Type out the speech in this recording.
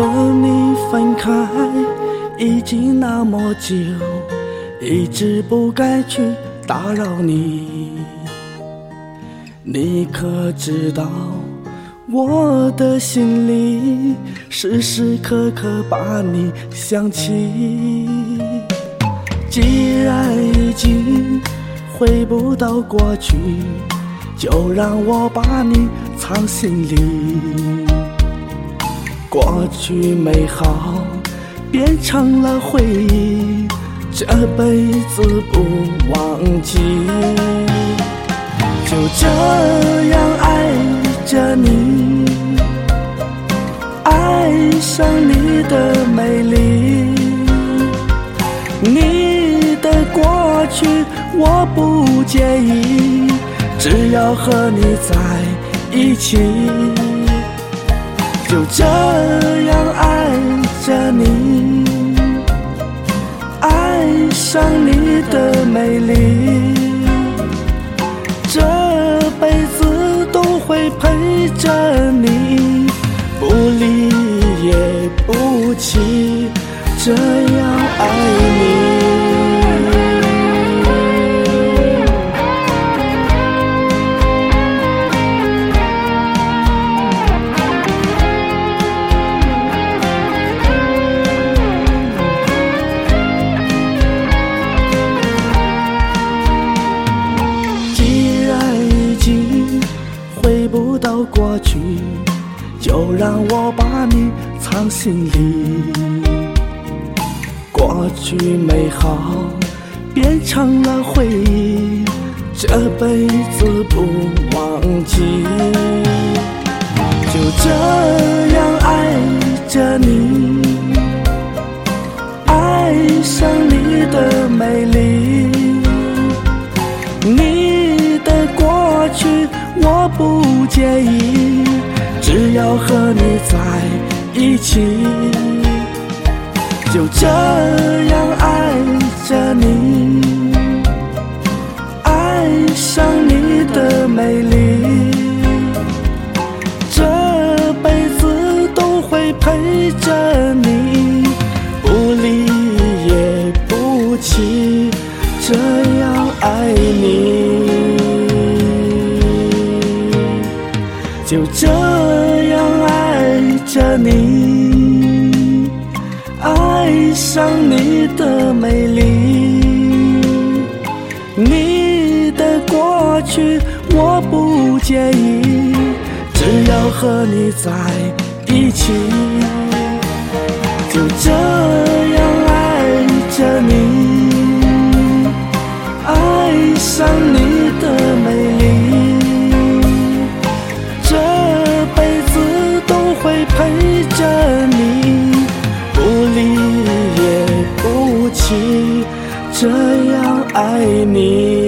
和你分开已经那么久，一直不该去打扰你。你可知道，我的心里时时刻刻把你想起。既然已经回不到过去，就让我把你藏心里。过去美好变成了回忆，这辈子不忘记。就这样爱着你，爱上你的美丽，你的过去我不介意，只要和你在一起。这样爱着你，爱上你的美丽，这辈子都会陪着你，让我把你藏心里。过去美好变成了回忆，这辈子不忘记。就这样爱着你，爱上你的美丽。你的过去我不介意，只要和你在一起。就这样爱着你，爱上你的美丽，这辈子都会陪着你，就这样爱着你，爱上你的美丽，你的过去我不介意，只要和你在一起。就这这样爱你。